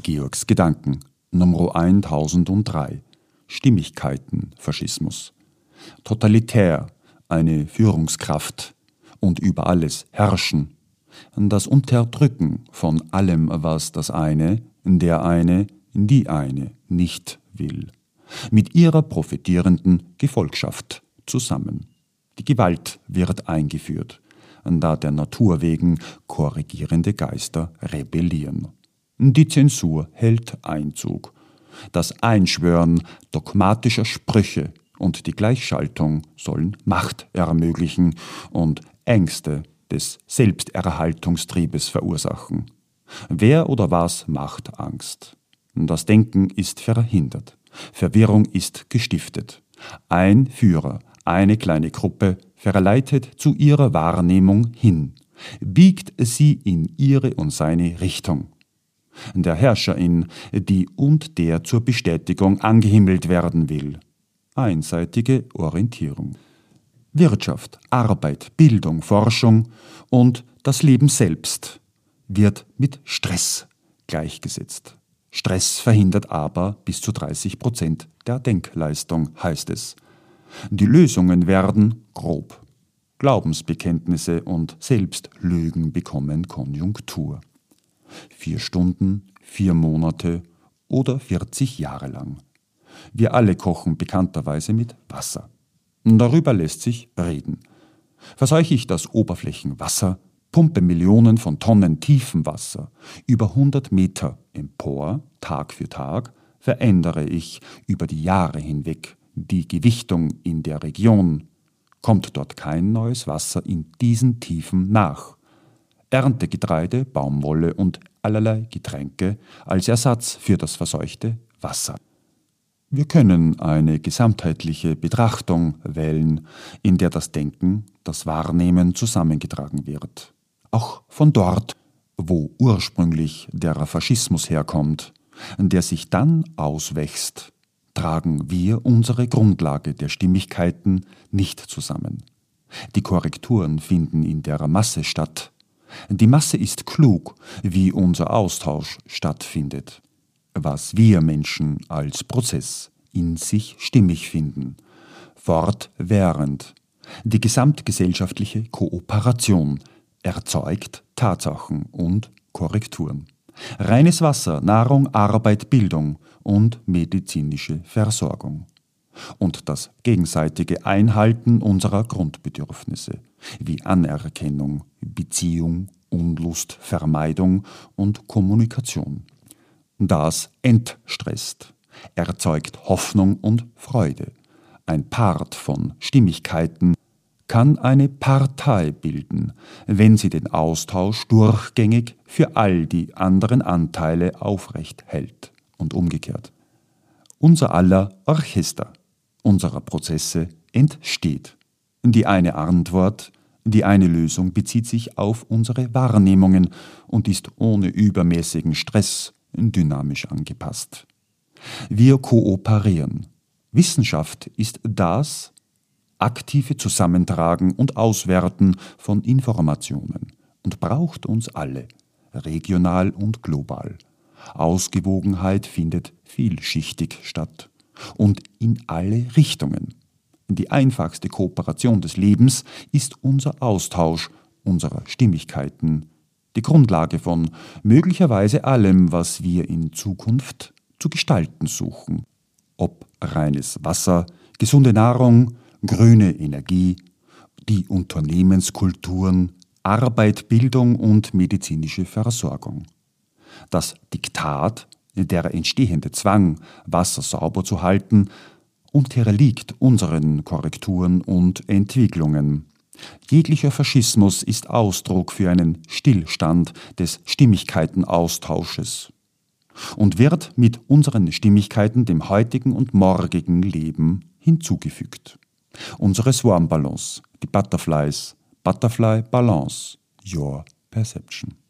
Georgs Gedanken, Nummer 1003. Stimmigkeiten-Faschismus. Totalitär, eine Führungskraft und über alles herrschen. Das Unterdrücken von allem, was das eine, der eine, die eine nicht will. Mit ihrer profitierenden Gefolgschaft zusammen. Die Gewalt wird eingeführt, da der Natur wegen korrigierende Geister rebellieren. Die Zensur hält Einzug. Das Einschwören dogmatischer Sprüche und die Gleichschaltung sollen Macht ermöglichen und Ängste des Selbsterhaltungstriebes verursachen. Wer oder was macht Angst? Das Denken ist verhindert. Verwirrung ist gestiftet. Ein Führer, eine kleine Gruppe verleitet zu ihrer Wahrnehmung hin, biegt sie in ihre und seine Richtung der Herrscherin, die und der zur Bestätigung angehimmelt werden will. Einseitige Orientierung. Wirtschaft, Arbeit, Bildung, Forschung und das Leben selbst wird mit Stress gleichgesetzt. Stress verhindert aber bis zu 30 Prozent der Denkleistung, heißt es. Die Lösungen werden grob. Glaubensbekenntnisse und Selbstlügen bekommen Konjunktur vier Stunden, vier Monate oder 40 Jahre lang. Wir alle kochen bekannterweise mit Wasser. Darüber lässt sich reden. Verseuche ich das Oberflächenwasser, pumpe Millionen von Tonnen tiefem Wasser über 100 Meter empor, Tag für Tag, verändere ich über die Jahre hinweg die Gewichtung in der Region, kommt dort kein neues Wasser in diesen Tiefen nach, ernte Getreide, Baumwolle und allerlei Getränke als Ersatz für das verseuchte Wasser. Wir können eine gesamtheitliche Betrachtung wählen, in der das Denken, das Wahrnehmen zusammengetragen wird. Auch von dort, wo ursprünglich der Faschismus herkommt, der sich dann auswächst, tragen wir unsere Grundlage der Stimmigkeiten nicht zusammen. Die Korrekturen finden in der Masse statt, die Masse ist klug, wie unser Austausch stattfindet, was wir Menschen als Prozess in sich stimmig finden, fortwährend. Die gesamtgesellschaftliche Kooperation erzeugt Tatsachen und Korrekturen. Reines Wasser, Nahrung, Arbeit, Bildung und medizinische Versorgung und das gegenseitige Einhalten unserer Grundbedürfnisse wie Anerkennung, Beziehung, Unlust, Vermeidung und Kommunikation. Das entstresst, erzeugt Hoffnung und Freude. Ein Part von Stimmigkeiten kann eine Partei bilden, wenn sie den Austausch durchgängig für all die anderen Anteile aufrecht hält und umgekehrt. Unser aller Orchester unserer Prozesse entsteht. Die eine Antwort, die eine Lösung bezieht sich auf unsere Wahrnehmungen und ist ohne übermäßigen Stress dynamisch angepasst. Wir kooperieren. Wissenschaft ist das aktive Zusammentragen und Auswerten von Informationen und braucht uns alle, regional und global. Ausgewogenheit findet vielschichtig statt und in alle Richtungen. Die einfachste Kooperation des Lebens ist unser Austausch unserer Stimmigkeiten, die Grundlage von möglicherweise allem, was wir in Zukunft zu gestalten suchen. Ob reines Wasser, gesunde Nahrung, grüne Energie, die Unternehmenskulturen, Arbeit, Bildung und medizinische Versorgung. Das Diktat der entstehende Zwang, Wasser sauber zu halten, unterliegt unseren Korrekturen und Entwicklungen. Jeglicher Faschismus ist Ausdruck für einen Stillstand des Stimmigkeitenaustausches und wird mit unseren Stimmigkeiten dem heutigen und morgigen Leben hinzugefügt. Unsere Swarm Balance, die Butterflies, Butterfly Balance, Your Perception.